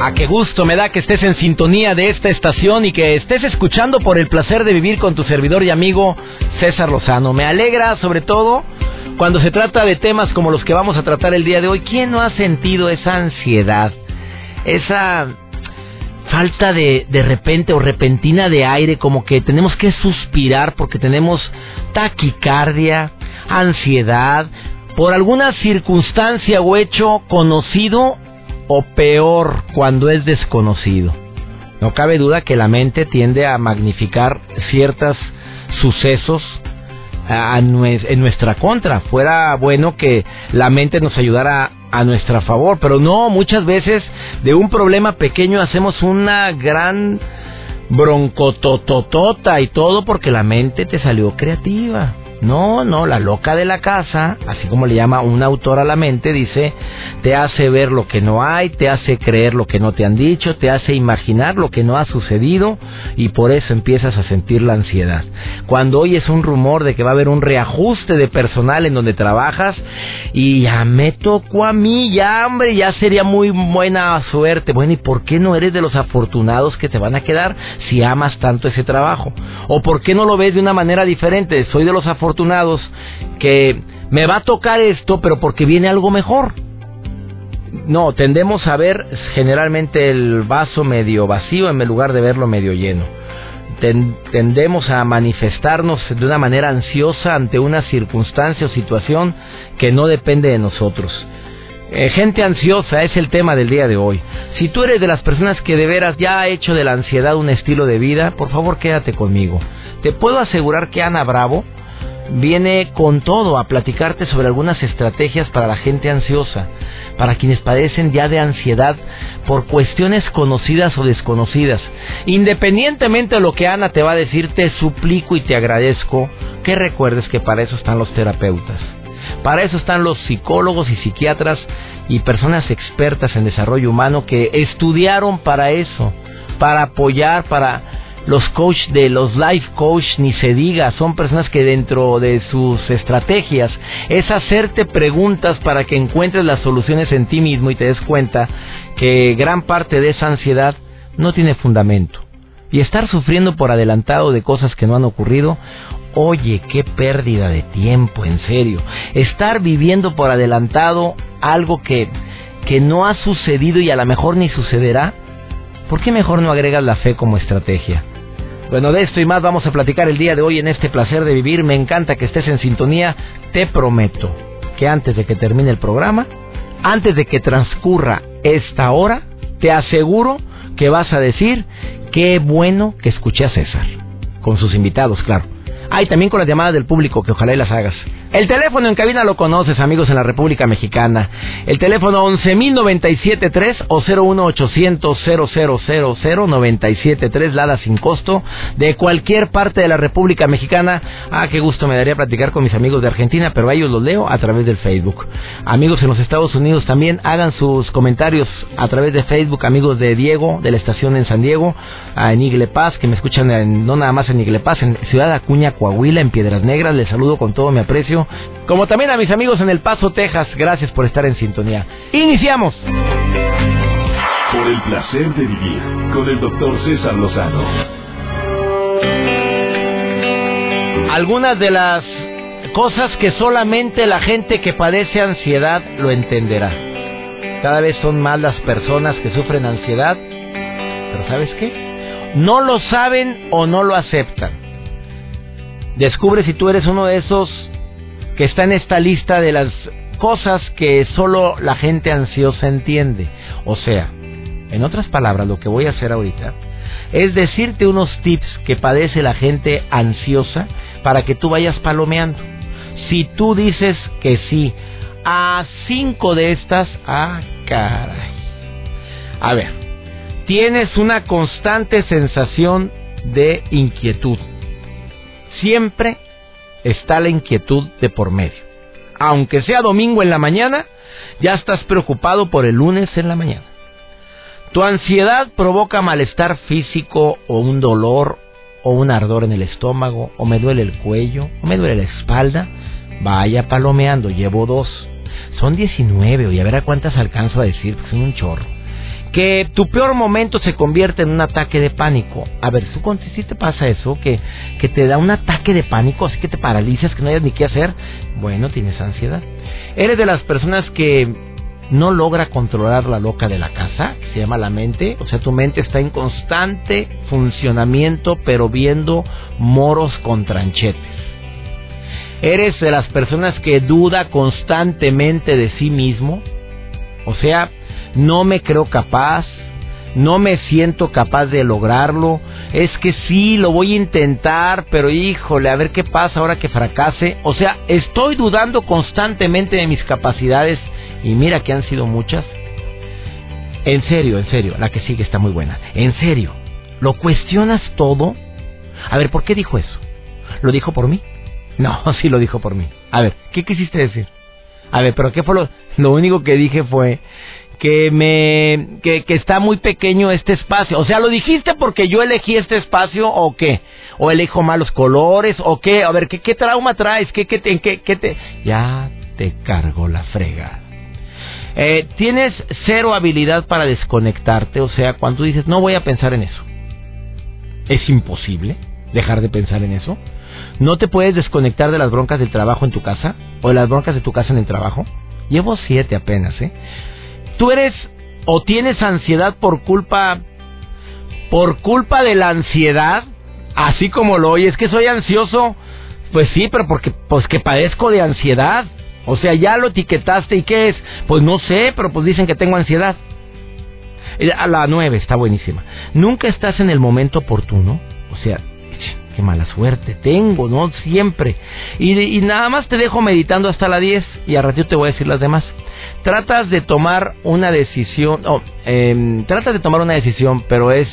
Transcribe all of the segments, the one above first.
A qué gusto me da que estés en sintonía de esta estación y que estés escuchando por el placer de vivir con tu servidor y amigo César Lozano. Me alegra sobre todo cuando se trata de temas como los que vamos a tratar el día de hoy. ¿Quién no ha sentido esa ansiedad? Esa falta de, de repente o repentina de aire, como que tenemos que suspirar porque tenemos taquicardia, ansiedad, por alguna circunstancia o hecho conocido o peor cuando es desconocido. No cabe duda que la mente tiende a magnificar ciertos sucesos en nuestra contra. Fuera bueno que la mente nos ayudara a nuestra favor, pero no, muchas veces de un problema pequeño hacemos una gran broncotototota y todo porque la mente te salió creativa. No, no, la loca de la casa, así como le llama un autor a la mente, dice, te hace ver lo que no hay, te hace creer lo que no te han dicho, te hace imaginar lo que no ha sucedido y por eso empiezas a sentir la ansiedad. Cuando oyes un rumor de que va a haber un reajuste de personal en donde trabajas y ya me tocó a mí, ya hombre, ya sería muy buena suerte. Bueno, ¿y por qué no eres de los afortunados que te van a quedar si amas tanto ese trabajo? ¿O por qué no lo ves de una manera diferente? Soy de los afortunados afortunados que me va a tocar esto, pero porque viene algo mejor. No, tendemos a ver generalmente el vaso medio vacío en lugar de verlo medio lleno. tendemos a manifestarnos de una manera ansiosa ante una circunstancia o situación que no depende de nosotros. Eh, gente ansiosa es el tema del día de hoy. Si tú eres de las personas que de veras ya ha hecho de la ansiedad un estilo de vida, por favor quédate conmigo. Te puedo asegurar que Ana Bravo viene con todo a platicarte sobre algunas estrategias para la gente ansiosa, para quienes padecen ya de ansiedad por cuestiones conocidas o desconocidas. Independientemente de lo que Ana te va a decir, te suplico y te agradezco que recuerdes que para eso están los terapeutas. Para eso están los psicólogos y psiquiatras y personas expertas en desarrollo humano que estudiaron para eso, para apoyar, para los coach de los life coach ni se diga, son personas que dentro de sus estrategias es hacerte preguntas para que encuentres las soluciones en ti mismo y te des cuenta que gran parte de esa ansiedad no tiene fundamento. Y estar sufriendo por adelantado de cosas que no han ocurrido, oye, qué pérdida de tiempo, en serio. Estar viviendo por adelantado algo que, que no ha sucedido y a lo mejor ni sucederá, ¿por qué mejor no agregas la fe como estrategia? Bueno, de esto y más vamos a platicar el día de hoy en este placer de vivir. Me encanta que estés en sintonía. Te prometo que antes de que termine el programa, antes de que transcurra esta hora, te aseguro que vas a decir qué bueno que escuché a César. Con sus invitados, claro. Hay también con las llamadas del público, que ojalá y las hagas. El teléfono en cabina lo conoces, amigos, en la República Mexicana. El teléfono 11.097.3 o 01800 Lada sin costo, de cualquier parte de la República Mexicana. Ah, qué gusto me daría platicar con mis amigos de Argentina, pero a ellos los leo a través del Facebook. Amigos en los Estados Unidos también, hagan sus comentarios a través de Facebook, amigos de Diego, de la estación en San Diego, en Igle Paz, que me escuchan no nada más en Igle Paz, en Ciudad Acuña, Coahuila, en Piedras Negras. Les saludo con todo mi aprecio como también a mis amigos en El Paso, Texas. Gracias por estar en sintonía. Iniciamos. Por el placer de vivir con el doctor César Lozano. Algunas de las cosas que solamente la gente que padece ansiedad lo entenderá. Cada vez son más las personas que sufren ansiedad, pero ¿sabes qué? No lo saben o no lo aceptan. Descubre si tú eres uno de esos que está en esta lista de las cosas que solo la gente ansiosa entiende. O sea, en otras palabras, lo que voy a hacer ahorita es decirte unos tips que padece la gente ansiosa para que tú vayas palomeando. Si tú dices que sí a cinco de estas, ah, caray. A ver, tienes una constante sensación de inquietud. Siempre está la inquietud de por medio. Aunque sea domingo en la mañana, ya estás preocupado por el lunes en la mañana. Tu ansiedad provoca malestar físico o un dolor o un ardor en el estómago o me duele el cuello o me duele la espalda. Vaya palomeando, llevo dos. Son 19, y a ver a cuántas alcanzo a decir, son un chorro que tu peor momento se convierte en un ataque de pánico. A ver, si te pasa eso, que, que te da un ataque de pánico, así que te paralizas, que no hayas ni qué hacer, bueno, tienes ansiedad. Eres de las personas que no logra controlar la loca de la casa, que se llama la mente, o sea, tu mente está en constante funcionamiento, pero viendo moros con tranchetes. Eres de las personas que duda constantemente de sí mismo, o sea, no me creo capaz, no me siento capaz de lograrlo, es que sí, lo voy a intentar, pero híjole, a ver qué pasa ahora que fracase. O sea, estoy dudando constantemente de mis capacidades y mira que han sido muchas. En serio, en serio, la que sigue está muy buena. En serio, ¿lo cuestionas todo? A ver, ¿por qué dijo eso? ¿Lo dijo por mí? No, sí lo dijo por mí. A ver, ¿qué quisiste decir? A ver, pero ¿qué fue lo, lo único que dije fue que me que, que, está muy pequeño este espacio. O sea, ¿lo dijiste porque yo elegí este espacio o qué? ¿O elijo malos colores o qué? A ver, ¿qué, qué trauma traes? ¿Qué, qué, qué, qué te...? Ya te cargo la frega. Eh, tienes cero habilidad para desconectarte, o sea, cuando dices, no voy a pensar en eso. Es imposible dejar de pensar en eso. ¿No te puedes desconectar de las broncas del trabajo en tu casa? ¿O de las broncas de tu casa en el trabajo? Llevo siete apenas, ¿eh? Tú eres o tienes ansiedad por culpa por culpa de la ansiedad, así como lo oyes, que soy ansioso, pues sí, pero porque pues que padezco de ansiedad. O sea, ya lo etiquetaste y qué es? Pues no sé, pero pues dicen que tengo ansiedad. Eh, a la nueve está buenísima. Nunca estás en el momento oportuno. O sea, qué mala suerte tengo, ¿no? Siempre. Y, nada más te dejo meditando hasta la 10 y a ratito te voy a decir las demás tratas de tomar una decisión, oh, tratas de tomar una decisión, pero es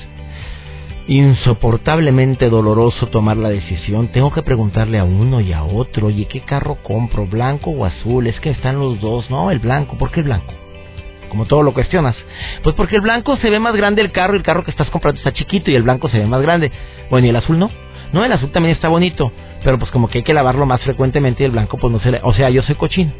insoportablemente doloroso tomar la decisión. Tengo que preguntarle a uno y a otro, oye, ¿qué carro compro? ¿Blanco o azul? Es que están los dos, no, el blanco, ¿por qué el blanco? Como todo lo cuestionas. Pues porque el blanco se ve más grande el carro y el carro que estás comprando está chiquito y el blanco se ve más grande. Bueno, ¿y el azul no? No, el azul también está bonito, pero pues como que hay que lavarlo más frecuentemente y el blanco pues no se le... O sea, yo soy cochino.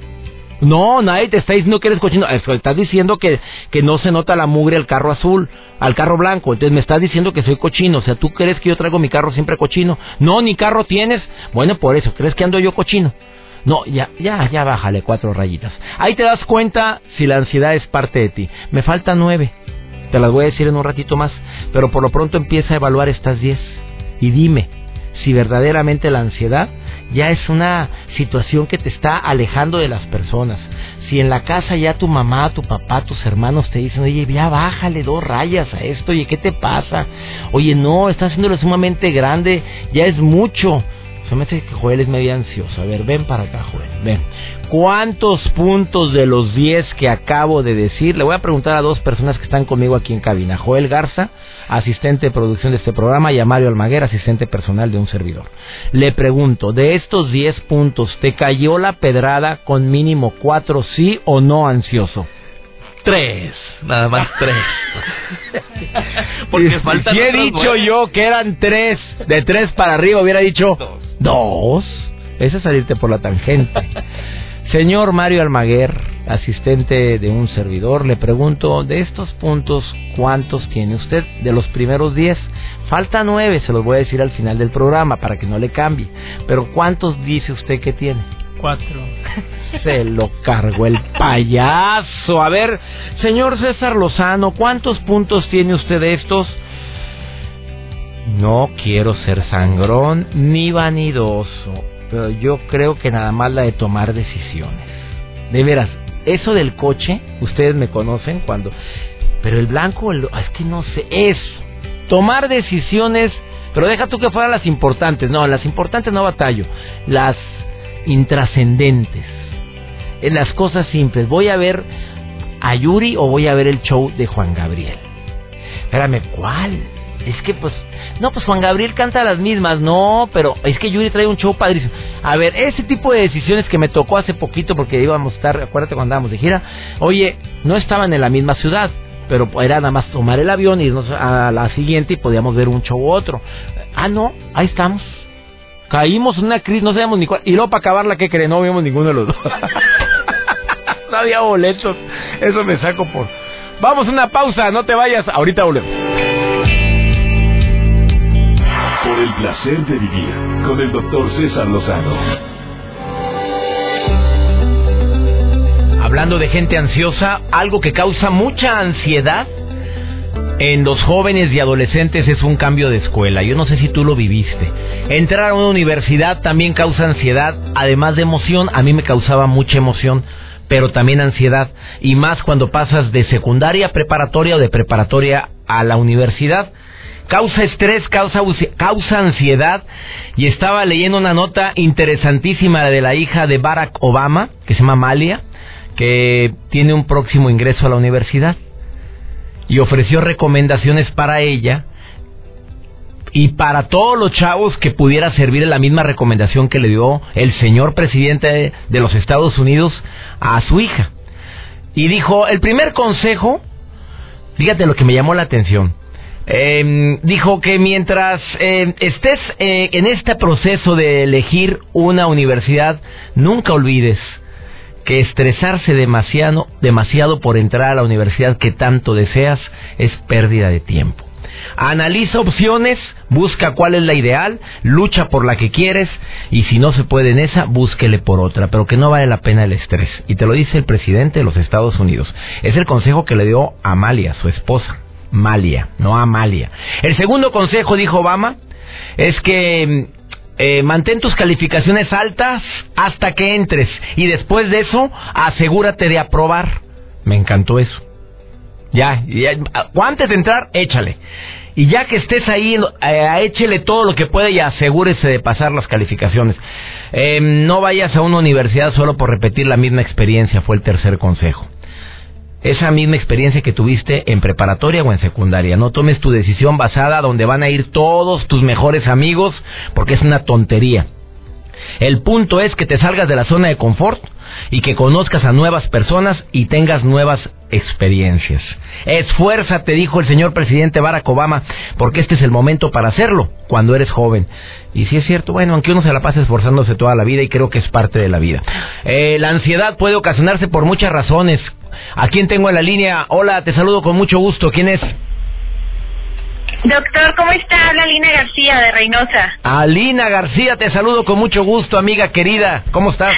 No, nadie te está diciendo que eres cochino. Estás diciendo que, que no se nota la mugre al carro azul, al carro blanco. Entonces me estás diciendo que soy cochino. O sea, ¿tú crees que yo traigo mi carro siempre cochino? No, ni carro tienes. Bueno, por eso, ¿crees que ando yo cochino? No, ya, ya, ya bájale cuatro rayitas. Ahí te das cuenta si la ansiedad es parte de ti. Me faltan nueve. Te las voy a decir en un ratito más. Pero por lo pronto empieza a evaluar estas diez. Y dime si verdaderamente la ansiedad ya es una situación que te está alejando de las personas. Si en la casa ya tu mamá, tu papá, tus hermanos te dicen, oye, ya bájale dos rayas a esto, oye, ¿qué te pasa? Oye, no, estás haciéndolo sumamente grande, ya es mucho. Se me hace que Joel es medio ansioso. A ver, ven para acá, Joel, ven. ¿Cuántos puntos de los 10 que acabo de decir? Le voy a preguntar a dos personas que están conmigo aquí en cabina. Joel Garza, asistente de producción de este programa, y a Mario Almaguer, asistente personal de un servidor. Le pregunto, de estos 10 puntos, ¿te cayó la pedrada con mínimo 4 sí o no ansioso? Tres, nada más tres. Porque falta. Si he dicho yo que eran tres, de tres para arriba hubiera dicho dos. Ese es salirte por la tangente. Señor Mario Almaguer, asistente de un servidor, le pregunto, de estos puntos, ¿cuántos tiene usted? De los primeros diez. Falta nueve, se los voy a decir al final del programa para que no le cambie. Pero ¿cuántos dice usted que tiene? Cuatro. Se lo cargó el payaso. A ver, señor César Lozano, ¿cuántos puntos tiene usted de estos? No quiero ser sangrón ni vanidoso, pero yo creo que nada más la de tomar decisiones. De veras, eso del coche, ustedes me conocen cuando... Pero el blanco, es que no sé, es tomar decisiones, pero deja tú que fueran las importantes. No, las importantes no batallo, las intrascendentes en las cosas simples. Voy a ver a Yuri o voy a ver el show de Juan Gabriel. Espérame, ¿cuál? Es que pues, no, pues Juan Gabriel canta las mismas, no, pero es que Yuri trae un show padrísimo. A ver, ese tipo de decisiones que me tocó hace poquito porque íbamos a estar, acuérdate cuando andábamos de gira, oye, no estaban en la misma ciudad, pero era nada más tomar el avión, irnos a la siguiente y podíamos ver un show u otro. Ah, no, ahí estamos. Caímos en una crisis, no sabíamos ni cuál. Y luego para acabarla, ¿qué creen? No vimos ninguno de los dos. no había boletos. Eso me saco por... Vamos a una pausa, no te vayas. Ahorita volvemos. El placer de vivir con el doctor César Lozano. Hablando de gente ansiosa, algo que causa mucha ansiedad en los jóvenes y adolescentes es un cambio de escuela. Yo no sé si tú lo viviste. Entrar a una universidad también causa ansiedad, además de emoción. A mí me causaba mucha emoción, pero también ansiedad. Y más cuando pasas de secundaria preparatoria o de preparatoria a la universidad. Causa estrés, causa, causa ansiedad. Y estaba leyendo una nota interesantísima de la hija de Barack Obama, que se llama Malia, que tiene un próximo ingreso a la universidad y ofreció recomendaciones para ella y para todos los chavos que pudiera servir la misma recomendación que le dio el señor presidente de los Estados Unidos a su hija. Y dijo, el primer consejo, fíjate lo que me llamó la atención, em, dijo que mientras em, estés eh, en este proceso de elegir una universidad, nunca olvides que estresarse demasiado, demasiado por entrar a la universidad que tanto deseas es pérdida de tiempo. Analiza opciones, busca cuál es la ideal, lucha por la que quieres y si no se puede en esa, búsquele por otra, pero que no vale la pena el estrés. Y te lo dice el presidente de los Estados Unidos. Es el consejo que le dio Amalia, su esposa. Malia, no Amalia. El segundo consejo, dijo Obama, es que eh, mantén tus calificaciones altas hasta que entres y después de eso asegúrate de aprobar. Me encantó eso. Ya, ya antes de entrar, échale. Y ya que estés ahí, eh, échele todo lo que pueda y asegúrese de pasar las calificaciones. Eh, no vayas a una universidad solo por repetir la misma experiencia, fue el tercer consejo esa misma experiencia que tuviste en preparatoria o en secundaria. No tomes tu decisión basada donde van a ir todos tus mejores amigos, porque es una tontería. El punto es que te salgas de la zona de confort y que conozcas a nuevas personas y tengas nuevas experiencias. Esfuérzate, dijo el señor presidente Barack Obama, porque este es el momento para hacerlo, cuando eres joven. Y si es cierto, bueno, aunque uno se la pase esforzándose toda la vida y creo que es parte de la vida. Eh, la ansiedad puede ocasionarse por muchas razones. ¿A quién tengo en la línea? Hola, te saludo con mucho gusto. ¿Quién es? Doctor, ¿cómo está? Habla Alina García de Reynosa. Alina García, te saludo con mucho gusto, amiga querida. ¿Cómo estás?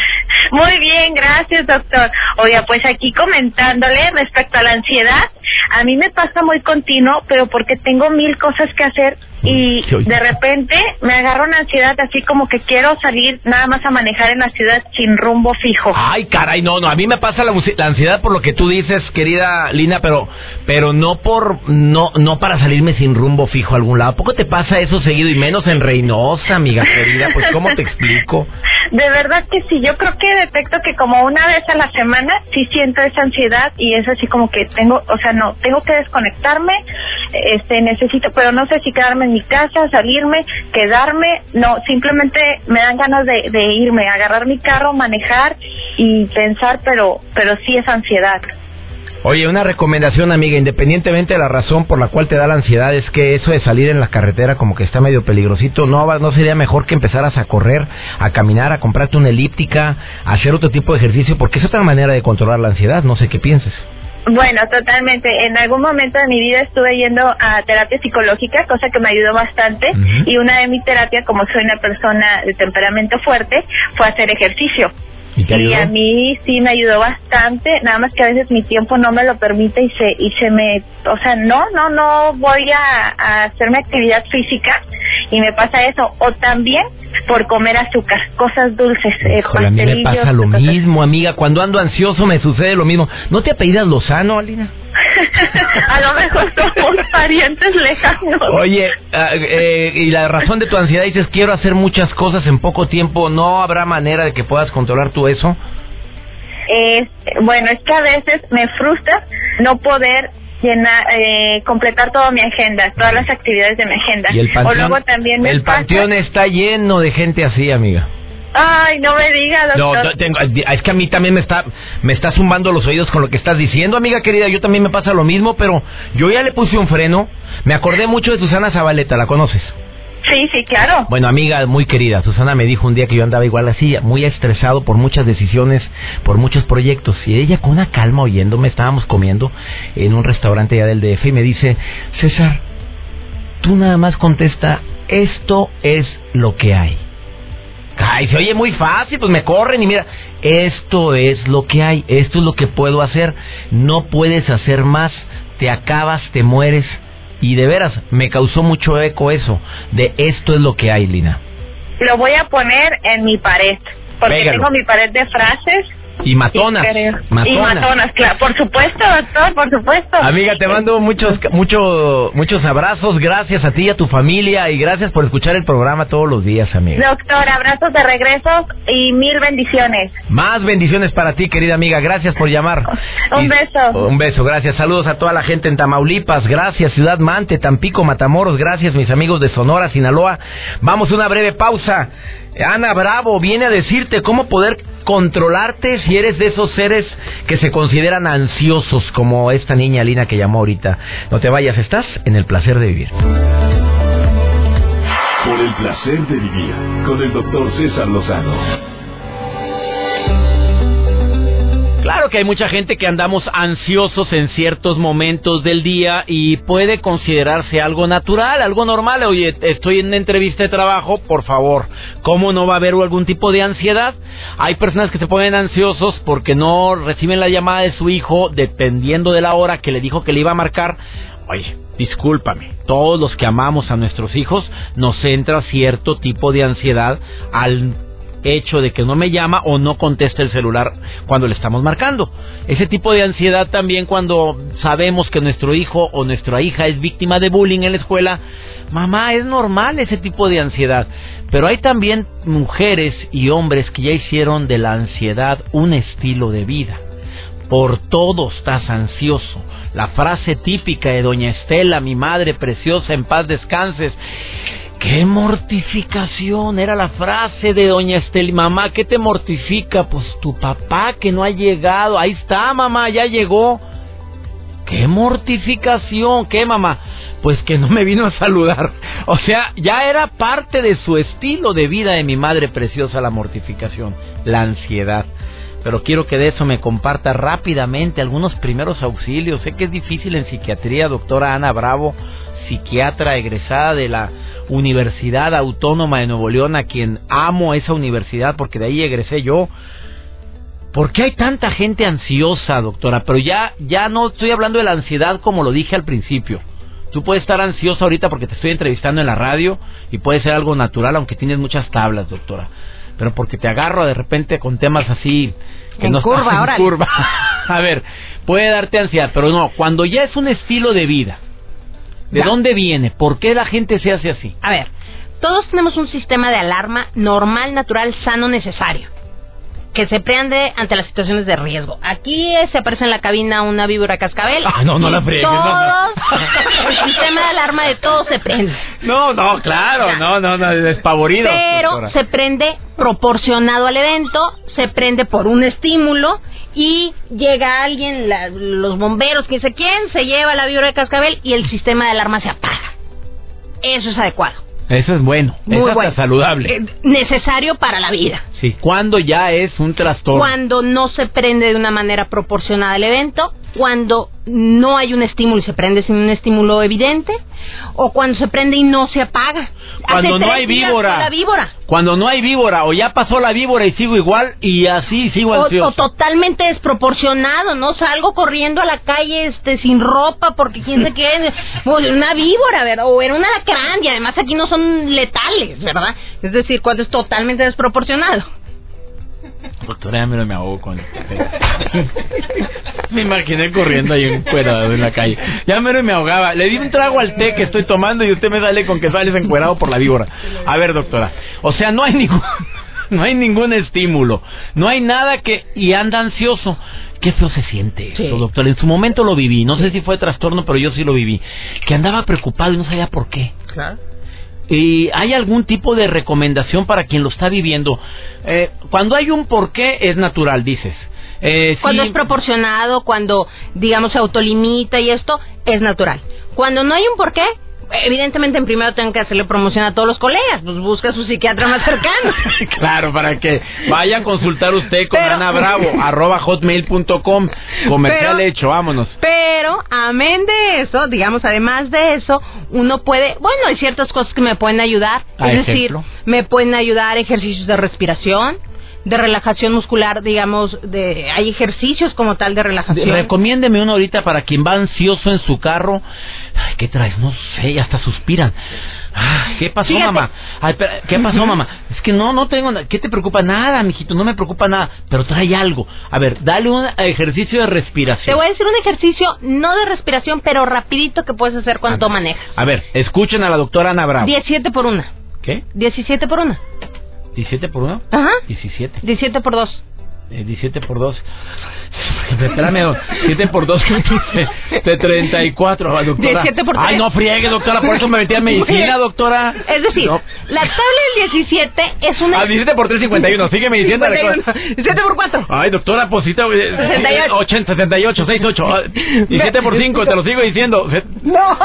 Muy bien, gracias, doctor. Oiga, pues aquí comentándole respecto a la ansiedad, a mí me pasa muy continuo, pero porque tengo mil cosas que hacer y de repente me agarro una ansiedad así como que quiero salir nada más a manejar en la ciudad sin rumbo fijo. Ay, caray, no, no, a mí me pasa la, ansiedad por lo que tú dices, querida Lina, pero pero no por no no para salirme sin rumbo fijo a algún lado. ¿A poco te pasa eso seguido y menos en Reynosa, amiga querida? Pues cómo te explico? De verdad que sí, yo creo que detecto que como una vez a la semana sí siento esa ansiedad y es así como que tengo, o sea, no, tengo que desconectarme, este necesito, pero no sé si quedarme en mi casa, salirme, quedarme, no, simplemente me dan ganas de, de irme, agarrar mi carro, manejar y pensar, pero, pero sí es ansiedad. Oye, una recomendación, amiga, independientemente de la razón por la cual te da la ansiedad, es que eso de salir en la carretera como que está medio peligrosito, ¿no, no sería mejor que empezaras a correr, a caminar, a comprarte una elíptica, a hacer otro tipo de ejercicio? Porque es otra manera de controlar la ansiedad, no sé qué pienses. Bueno, totalmente. En algún momento de mi vida estuve yendo a terapia psicológica, cosa que me ayudó bastante. Y una de mis terapias, como soy una persona de temperamento fuerte, fue hacer ejercicio. ¿Y, a mí sí me ayudó bastante, nada más que a veces mi tiempo no me lo permite y se y se me, o sea, no, no, no voy a, a hacerme actividad física y me pasa eso. O también por comer azúcar, cosas dulces. Eh, a mí me pasa lo mismo, amiga. Cuando ando ansioso me sucede lo mismo. ¿No te apellidas Lozano, Alina? A lo mejor somos parientes lejanos. Oye, ah, eh, y la razón de tu ansiedad dices quiero hacer muchas cosas en poco tiempo, ¿no habrá manera de que puedas controlar tú eso? es, bueno, es que a veces me frustra no poder llenar, eh, completar toda mi agenda, todas las actividades de mi agenda. Y el o panteón, luego también me el pasa- panteón está lleno de gente así, amiga. Ay, no me diga, No, tengo- es que a mí también me está me está zumbando los oídos con lo que estás diciendo, amiga querida. Yo también me pasa lo mismo, pero yo ya le puse un freno. Me acordé mucho de Susana Zabaleta, ¿la conoces? Sí, sí, claro. Bueno, amiga muy querida, Susana me dijo un día que yo andaba igual así, muy estresado por muchas decisiones, por muchos proyectos. Y ella con una calma oyéndome, estábamos comiendo en un restaurante ya del DF y me dice, César, tú nada más contesta, esto es lo que hay. Ay, se oye muy fácil, pues me corren y mira, esto es lo que hay, esto es lo que puedo hacer, no puedes hacer más, te acabas, te mueres. Y de veras, me causó mucho eco eso, de esto es lo que hay, Lina. Lo voy a poner en mi pared, porque Pégalo. tengo mi pared de frases. Y matonas, matonas. y matonas, claro. Por supuesto, doctor, por supuesto. Amiga, te mando muchos, mucho, muchos abrazos, gracias a ti y a tu familia y gracias por escuchar el programa todos los días, amiga. Doctor, abrazos de regreso y mil bendiciones. Más bendiciones para ti, querida amiga. Gracias por llamar. Un Y- beso. Un beso, gracias. Saludos a toda la gente en Tamaulipas. Gracias, Ciudad Mante, Tampico, Matamoros. Gracias, mis amigos de Sonora, Sinaloa. Vamos a una breve pausa. Ana Bravo viene a decirte cómo poder controlarte si eres de esos seres que se consideran ansiosos, como esta niña Lina que llamó ahorita. No te vayas, estás en el placer de vivir. Por el placer de vivir con el doctor César Lozano. Claro que hay mucha gente que andamos ansiosos en ciertos momentos del día y puede considerarse algo natural, algo normal. Oye, estoy en una entrevista de trabajo, por favor, ¿cómo no va a haber algún tipo de ansiedad? Hay personas que se ponen ansiosos porque no reciben la llamada de su hijo dependiendo de la hora que le dijo que le iba a marcar. Oye, discúlpame, todos los que amamos a nuestros hijos nos entra cierto tipo de ansiedad al hecho de que no me llama o no contesta el celular cuando le estamos marcando. Ese tipo de ansiedad también cuando sabemos que nuestro hijo o nuestra hija es víctima de bullying en la escuela. Mamá, es normal ese tipo de ansiedad. Pero hay también mujeres y hombres que ya hicieron de la ansiedad un estilo de vida. Por todo estás ansioso. La frase típica de Doña Estela, mi madre preciosa, en paz descanses. ¡Qué mortificación! Era la frase de Doña Estela. Mamá, ¿qué te mortifica? Pues tu papá que no ha llegado. Ahí está, mamá, ya llegó. ¡Qué mortificación! ¿Qué, mamá? Pues que no me vino a saludar. O sea, ya era parte de su estilo de vida de mi madre preciosa la mortificación, la ansiedad. Pero quiero que de eso me comparta rápidamente algunos primeros auxilios. Sé que es difícil en psiquiatría, doctora Ana Bravo, psiquiatra egresada de la Universidad Autónoma de Nuevo León, a quien amo esa universidad porque de ahí egresé yo. ¿Por qué hay tanta gente ansiosa, doctora? Pero ya, ya no estoy hablando de la ansiedad como lo dije al principio. Tú puedes estar ansiosa ahorita porque te estoy entrevistando en la radio y puede ser algo natural aunque tienes muchas tablas, doctora. Pero porque te agarro de repente con temas así que En no curva, estás en curva. A ver, puede darte ansiedad, pero no, cuando ya es un estilo de vida. ¿De Ya. dónde viene? ¿Por qué la gente se hace así? A ver, todos tenemos un sistema de alarma normal, natural, sano, necesario. Que se prende ante las situaciones de riesgo. Aquí eh, se aparece en la cabina una víbora cascabel. Ah, no, no la friegues, no, no. Todos, el sistema de alarma de todos se prende. No, no, claro, no, no, no, despavorido. Pero doctora. se prende proporcionado al evento, se prende por un estímulo y llega alguien, la- los bomberos, quien sé quién, se lleva la víbora de cascabel y el sistema de alarma se apaga. Eso es adecuado. Eso es bueno, Muy eso bueno. es saludable. Eh, necesario para la vida. Sí, cuando ya es un trastorno. Cuando no se prende de una manera proporcionada al evento, cuando no hay un estímulo y se prende sin un estímulo evidente, o cuando se prende y no se apaga. Cuando Hace no hay víbora. fue La víbora. Cuando no hay víbora o ya pasó la víbora y sigo igual y así sigo O, ansioso. o totalmente desproporcionado, ¿no? Salgo corriendo a la calle este sin ropa porque quién se qué, pues, una víbora, ¿verdad? O era un alacrán y además aquí no son letales, ¿verdad? Es decir, cuando es totalmente desproporcionado. Doctora, ya me, me ahogo con el café. me imaginé corriendo ahí encuerado en la calle. Ya mero me ahogaba. Le di un trago al té que estoy tomando y usted me sale con que sales encuerado por la víbora. A ver, doctora. O sea, no hay ningún... no hay ningún estímulo, no hay nada que y anda ansioso. Qué feo se siente Sí. eso, doctor. En su momento lo viví, no sé si fue trastorno, pero yo sí lo viví. Que andaba preocupado y no sabía por qué. Claro. ¿Y hay algún tipo de recomendación para quien lo está viviendo? Eh, cuando hay un porqué es natural, dices. Eh, Cuando es proporcionado, cuando, digamos, se autolimita y esto, es natural. Cuando no hay un porqué, evidentemente en primero tengo que hacerle promoción a todos los colegas, pues busca a su psiquiatra más cercano. Claro, para que vaya a consultar usted con Pero- Ana Bravo, arroba hotmail.com. Comercial Pero- hecho, vámonos. Pero, amén de eso, digamos, además de eso, uno puede, bueno, hay ciertas cosas que me pueden ayudar. ¿A es decir, ejemplo? me pueden ayudar ejercicios de respiración, de relajación muscular, digamos, de hay ejercicios como tal de relajación. Recomiéndeme uno ahorita para quien va ansioso en su carro. Ay, ¿qué traes? No sé, hasta suspiran. Ay, ¿Qué pasó, Fíjate. mamá? Ay, ¿Qué pasó, mamá? Es que no, no tengo nada. ¿Qué te preocupa? Nada, mijito, no me preocupa nada. Pero trae algo. A ver, dale un ejercicio de Te respiración. voy a decir un ejercicio, no de respiración, pero rapidito que puedes hacer cuando manejas. A ver, escuchen a la doctora Ana Bravo. 17 por 1. ¿Qué? 17 por 1. ¿17 por 1? Ajá. 17. 17 por 2. Eh, 17 por 2. Espérame, 7 por 2, 15. De 34, doctora. 17 por Ay, tres. no friegue, doctora, por eso me metí a medicina, doctora. Es decir, No. la tabla del 17 es una... Ah, 17 por 3, 51. Sígueme diciendo. 51. 17 por 4. Ay, doctora, posita. 68. 80, 68, 68. ah, 17 por 5, te lo sigo diciendo. No.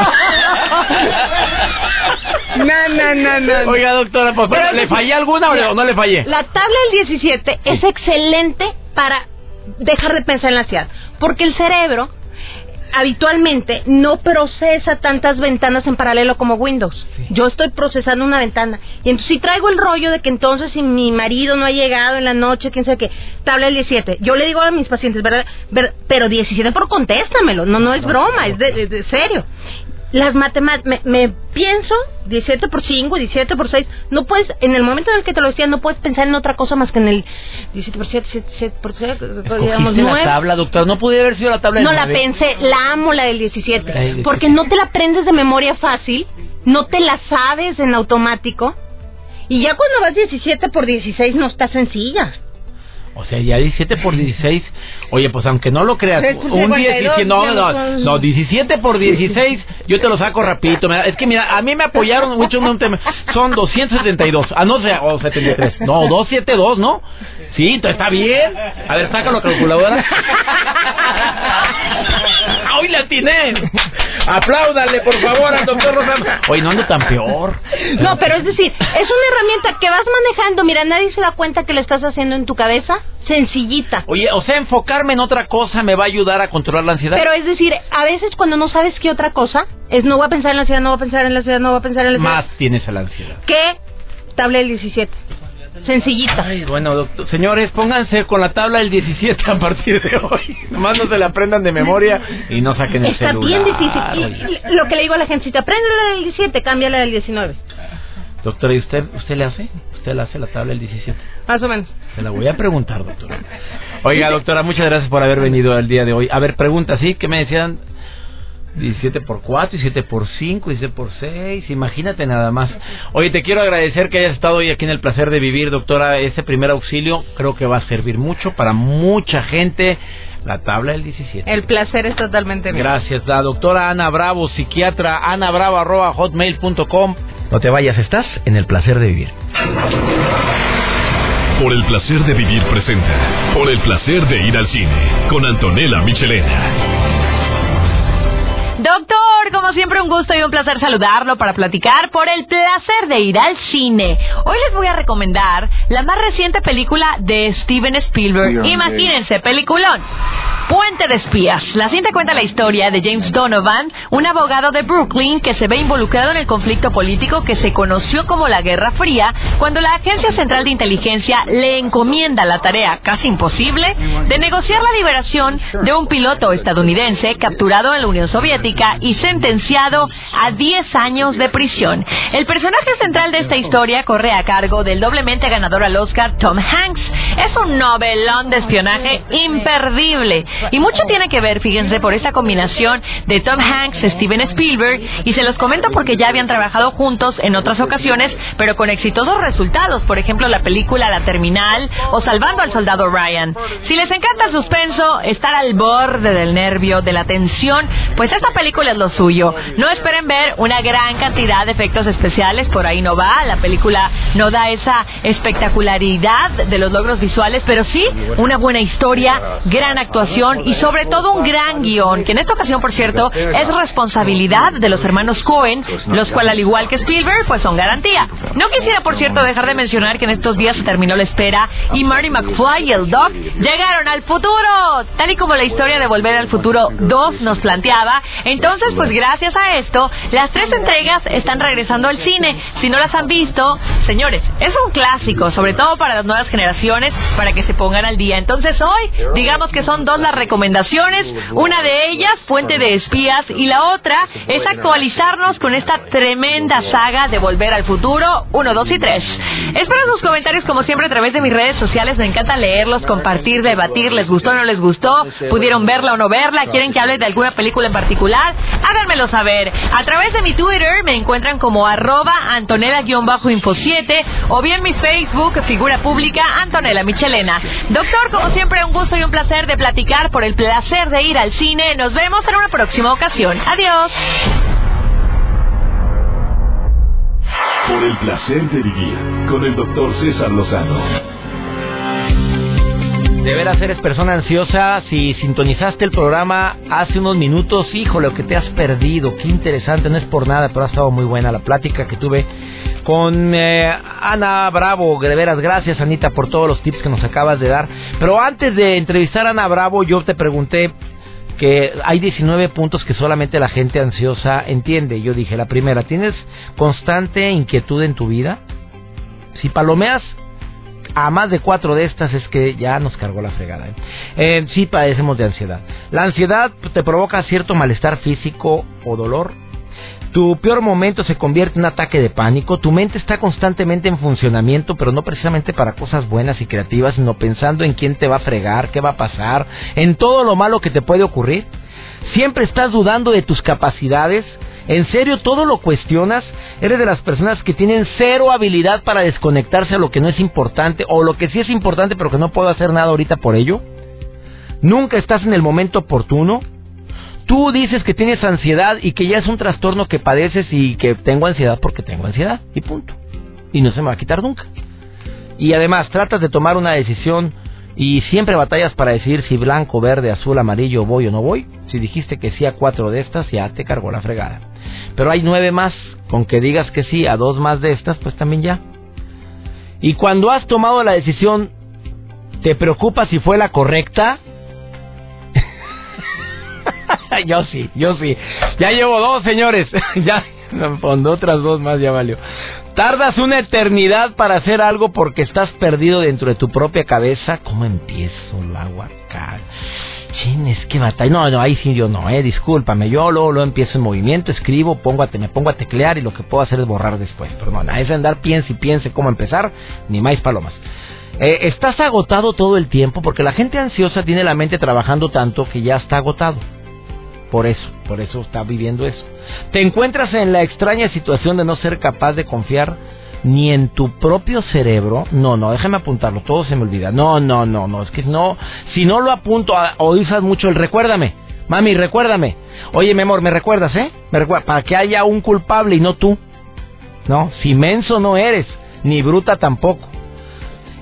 no, no, no, no. Oiga, doctora, pues, ¿le fallé alguna o no le fallé? La tabla del 17 es excelente para dejar de pensar en la ansiedad, porque el cerebro habitualmente no procesa tantas ventanas en paralelo como Windows. Yo estoy procesando una ventana. Y entonces si traigo el rollo de que entonces si mi marido no ha llegado en la noche, quién sabe qué, tabla del 17. Yo le digo a mis pacientes, ¿verdad? Ver- pero 17 por contéstamelo, no no es broma, es de, de- de serio. Las matemáticas, me, me pienso 17 por 5, 17 por 6, no puedes, en el momento en el que te lo decía, no puedes pensar en otra cosa más que en el 17 por 7, 7 por 6, digamos Escogiste la 9. tabla, doctora. No pude haber sido la tabla del No la nueve. pensé, la amo la del 17. La del 17. Porque no te la aprendes de memoria fácil, no te la sabes en automático. Y ya cuando vas 17 por 16 no está sencilla. O sea, ya 17 por 16. Oye, pues aunque no lo creas, por un 52, 17, no, no, no- no, 17 por 16, yo te lo saco rapidito. mira, Es que mira, a mí me apoyaron mucho en un tema. Son 272. Ah, no o 73. No, 272, ¿no? Sí, está bien. A ver, sácalo calculadora. ¡Hoy la atiné! Apláudale, por favor, al doctor Rosano. Oye, no ando tan peor. No, pero es decir, es una herramienta que vas manejando. Mira, nadie se da cuenta que le estás haciendo en tu cabeza. Sencillita. Oye, o sea, enfocarme en otra cosa me va a ayudar a controlar la ansiedad. Pero es decir, a veces cuando no sabes qué otra cosa, es no voy a pensar en la ansiedad, no voy a pensar en la ansiedad, no voy a pensar en la ansiedad. Más tienes a la ansiedad. ¿Qué? Tabla del 17. Sencillita. Ay, bueno, doctor, señores, pónganse con la tabla del 17 a partir de hoy. Nomás no se la aprendan de memoria y no saquen el Está celular. bien difícil. lo que le digo a la gente, si te aprendes la del 17, cámbiala del 19. Doctora, ¿y usted, usted le hace? ¿Usted le hace la tabla del 17? Más o menos. Se la voy a preguntar, doctora. Oiga, doctora, muchas gracias por haber venido el día de hoy. A ver, pregunta, ¿sí? ¿Qué me decían? 17 por 4, 17 por 5, 17 por 6, imagínate nada más. Oye, te quiero agradecer que hayas estado hoy aquí en el placer de vivir, doctora. Ese primer auxilio creo que va a servir mucho para mucha gente. La tabla del 17. El placer es totalmente mío. Gracias, la doctora Ana Bravo, psiquiatra, anabravo arroba hotmail.com. No te vayas, estás en el placer de vivir. Por el placer de vivir presenta. Por el placer de ir al cine. Con Antonella Michelena. Doctor, como siempre un gusto y un placer saludarlo para platicar por el placer de ir al cine. Hoy les voy a recomendar la más reciente película de Steven Spielberg. Imagínense, peliculón. Puente de espías. La cinta cuenta la historia de James Donovan, un abogado de Brooklyn que se ve involucrado en el conflicto político que se conoció como la Guerra Fría, cuando la Agencia Central de Inteligencia le encomienda la tarea casi imposible de negociar la liberación de un piloto estadounidense capturado en la Unión Soviética y sentenciado a 10 años de prisión. El personaje central de esta historia corre a cargo del doblemente ganador al Oscar Tom Hanks. Es un novelón de espionaje imperdible. Y mucho tiene que ver, fíjense, por esa combinación de Tom Hanks, Steven Spielberg, y se los comento porque ya habían trabajado juntos en otras ocasiones, pero con exitosos resultados. Por ejemplo, la película La Terminal o Salvando al Soldado Ryan. Si les encanta el suspenso, estar al borde del nervio, de la tensión, pues esta película es lo suyo. No esperen ver una gran cantidad de efectos especiales, por ahí no va. La película no da esa espectacularidad de los logros visuales, pero sí una buena historia, gran actuación y sobre todo un gran guion, que en esta ocasión, por cierto, es responsabilidad de los hermanos Cohen, los cuales, al igual que Spielberg, pues son garantía. No quisiera, por cierto, dejar de mencionar que en estos días se terminó la espera y Marty McFly y el Doc llegaron al futuro, tal y como la historia de Volver al Futuro 2 nos planteaba. Entonces, pues gracias a esto, las tres entregas están regresando al cine. Si no las han visto, señores, es un clásico, sobre todo para las nuevas generaciones, para que se pongan al día. Entonces hoy, digamos que son dos las recomendaciones, una de ellas, Fuente de Espías, y la otra es actualizarnos con esta tremenda saga de Volver al Futuro 1, 2 y 3. Espero sus comentarios como siempre a través de mis redes sociales, me encanta leerlos, compartir, debatir, les gustó o no les gustó, pudieron verla o no verla, quieren que hable de alguna película en particular, háganmelo saber. A través de mi Twitter me encuentran como arroba Antonella-info 7 o bien mi Facebook, figura pública Antonella Michelena. Doctor, como siempre, un gusto y un placer de platicar por el placer de ir al cine. Nos vemos en una próxima ocasión. Adiós. Por el placer de vivir con el doctor César Lozano. De veras eres persona ansiosa. Si sintonizaste el programa hace unos minutos, híjole, lo que te has perdido. Qué interesante, no es por nada, pero ha estado muy buena la plática que tuve con eh, Ana Bravo. De veras, gracias Anita por todos los tips que nos acabas de dar. Pero antes de entrevistar a Ana Bravo, yo te pregunté que hay 19 puntos que solamente la gente ansiosa entiende. Yo dije, la primera, ¿tienes constante inquietud en tu vida? Si palomeas a más de cuatro de estas es que ya nos cargó la fregada. ¿eh? Eh, sí padecemos de ansiedad. La ansiedad te provoca cierto malestar físico o dolor. Tu peor momento se convierte en un ataque de pánico. Tu mente está constantemente en funcionamiento, pero no precisamente para cosas buenas y creativas, sino pensando en quién te va a fregar, qué va a pasar, en todo lo malo que te puede ocurrir. Siempre estás dudando de tus capacidades. ¿En serio todo lo cuestionas? ¿Eres de las personas que tienen cero habilidad para desconectarse a lo que no es importante o lo que sí es importante pero que no puedo hacer nada ahorita por ello? ¿Nunca estás en el momento oportuno? Tú dices que tienes ansiedad y que ya es un trastorno que padeces y que tengo ansiedad porque tengo ansiedad y punto. Y no se me va a quitar nunca. Y además tratas de tomar una decisión y siempre batallas para decir si blanco, verde, azul, amarillo voy o no voy. Si dijiste que sí a cuatro de estas, ya te cargó la fregada. Pero hay nueve más, con que digas que sí a dos más de estas, pues también ya. Y cuando has tomado la decisión, ¿te preocupa si fue la correcta? yo sí, yo sí. Ya llevo dos, señores. ya, cuando otras dos más ya valió. Tardas una eternidad para hacer algo porque estás perdido dentro de tu propia cabeza. ¿Cómo empiezo el agua acá? Chin, es que batalla. No, no, ahí sí yo no, eh, discúlpame. Yo luego, lo empiezo en movimiento, escribo, pongo a, me pongo a teclear y lo que puedo hacer es borrar después. Pero no, es andar piense y piense cómo empezar, ni más palomas. Eh, estás agotado todo el tiempo porque la gente ansiosa tiene la mente trabajando tanto que ya está agotado. Por eso, por eso está viviendo eso. Te encuentras en la extraña situación de no ser capaz de confiar ni en tu propio cerebro. No, no, déjame apuntarlo, todo se me olvida. No, no, no, no, es que no, si no lo apunto o usas mucho el recuérdame. Mami, recuérdame. Oye, mi amor, ¿me recuerdas, eh? Para que haya un culpable y no tú. No, si menso no eres, ni bruta tampoco.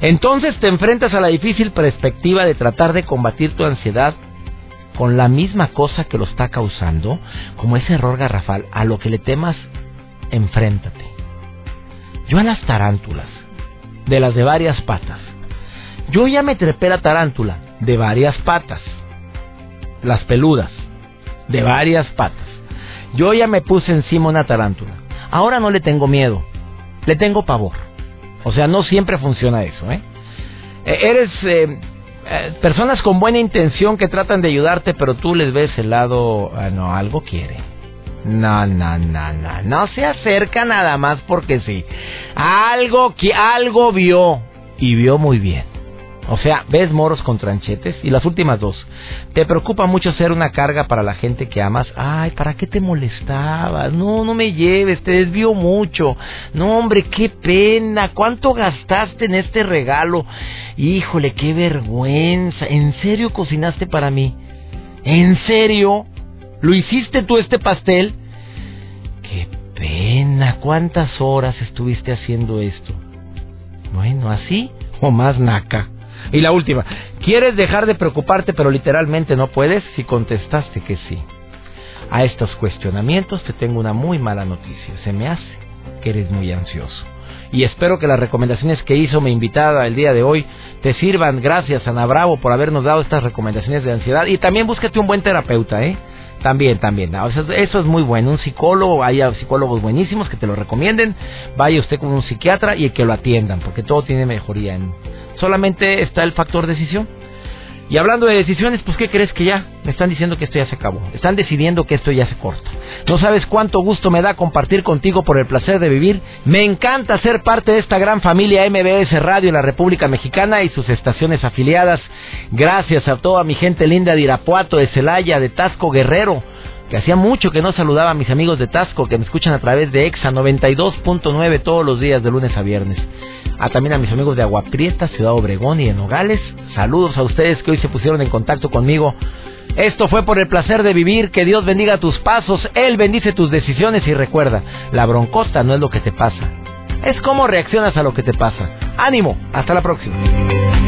Entonces te enfrentas a la difícil perspectiva de tratar de combatir tu ansiedad con la misma cosa que lo está causando, como ese error garrafal, a lo que le temas, enfréntate. Yo a las tarántulas, de las de varias patas, yo ya me trepé la tarántula, de varias patas, las peludas, de varias patas. Yo ya me puse encima una tarántula. Ahora no le tengo miedo, le tengo pavor. O sea, no siempre funciona eso, ¿eh? E-, eres eh, eh, personas con buena intención que tratan de ayudarte, pero tú les ves el lado, ah, no, algo quiere. No, no, no, no, no se acerca nada más porque sí. Algo que algo vio y vio muy bien. O sea, ves moros con tranchetes. Y las últimas dos. Te preocupa mucho ser una carga para la gente que amas. Ay, ¿para qué te molestabas? No, no me lleves, te desvío mucho. No, hombre, qué pena. ¿Cuánto gastaste en este regalo? Híjole, qué vergüenza. ¿En serio cocinaste para mí? ¿En serio? ¿Lo hiciste tú este pastel? Qué pena. ¿Cuántas horas estuviste haciendo esto? Bueno, así o más naca. Y la última, ¿quieres dejar de preocuparte pero literalmente no puedes? Si contestaste que sí. A estos cuestionamientos te tengo una muy mala noticia. Se me hace que eres muy ansioso. Y espero que las recomendaciones que hizo mi invitada el día de hoy te sirvan. Gracias, Ana Bravo, por habernos dado estas recomendaciones de ansiedad. Y también búsquete un buen terapeuta, ¿eh? También, también. Eso es muy bueno. Un psicólogo, hay psicólogos buenísimos que te lo recomienden. Vaya usted con un psiquiatra y que lo atiendan, porque todo tiene mejoría. En... Solamente está el factor decisión. Y hablando de decisiones, pues ¿qué crees que ya? Me están diciendo que esto ya se acabó. Están decidiendo que esto ya se corta. No sabes cuánto gusto me da compartir contigo por el placer de vivir. Me encanta ser parte de esta gran familia MBS Radio en la República Mexicana y sus estaciones afiliadas. Gracias a toda mi gente linda de Irapuato, de Celaya, de Tasco Guerrero que hacía mucho que no saludaba a mis amigos de Tasco que me escuchan a través de EXA 92.9 todos los días de lunes a viernes. A también a mis amigos de Agua Prieta, Ciudad Obregón y de Nogales. Saludos a ustedes que hoy se pusieron en contacto conmigo. Esto fue por el placer de vivir, que Dios bendiga tus pasos, Él bendice tus decisiones y recuerda, la broncota no es lo que te pasa, es cómo reaccionas a lo que te pasa. Ánimo, hasta la próxima.